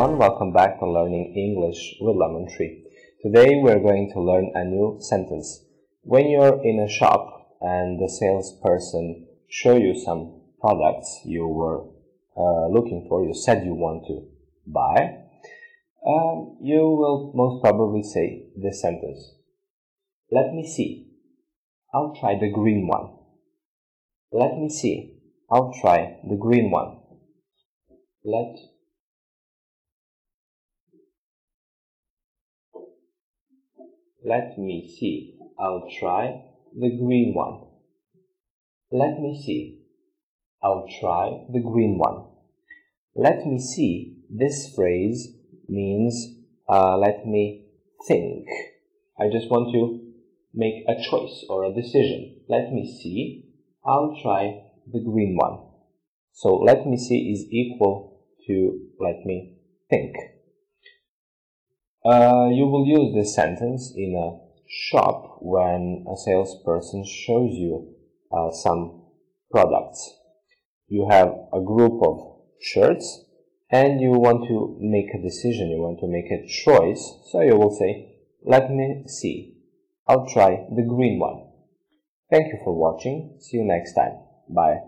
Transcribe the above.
learning English with Lemon Tree. Today we're going to learn a new sentence. When you're in a shop and the salesperson show you some products you were uh, looking for, you said you want to buy, um, you will most probably say this sentence. Let me see. I'll try the green one. Let me see. I'll try the green one. Let Let me see. I'll try the green one. Let me see. I'll try the green one. Let me see. This phrase means uh, let me think. I just want to make a choice or a decision. Let me see. I'll try the green one. So let me see is equal to let me think. Uh, you will use this sentence in a shop when a salesperson shows you uh, some products. You have a group of shirts and you want to make a decision, you want to make a choice, so you will say, let me see. I'll try the green one. Thank you for watching. See you next time. Bye.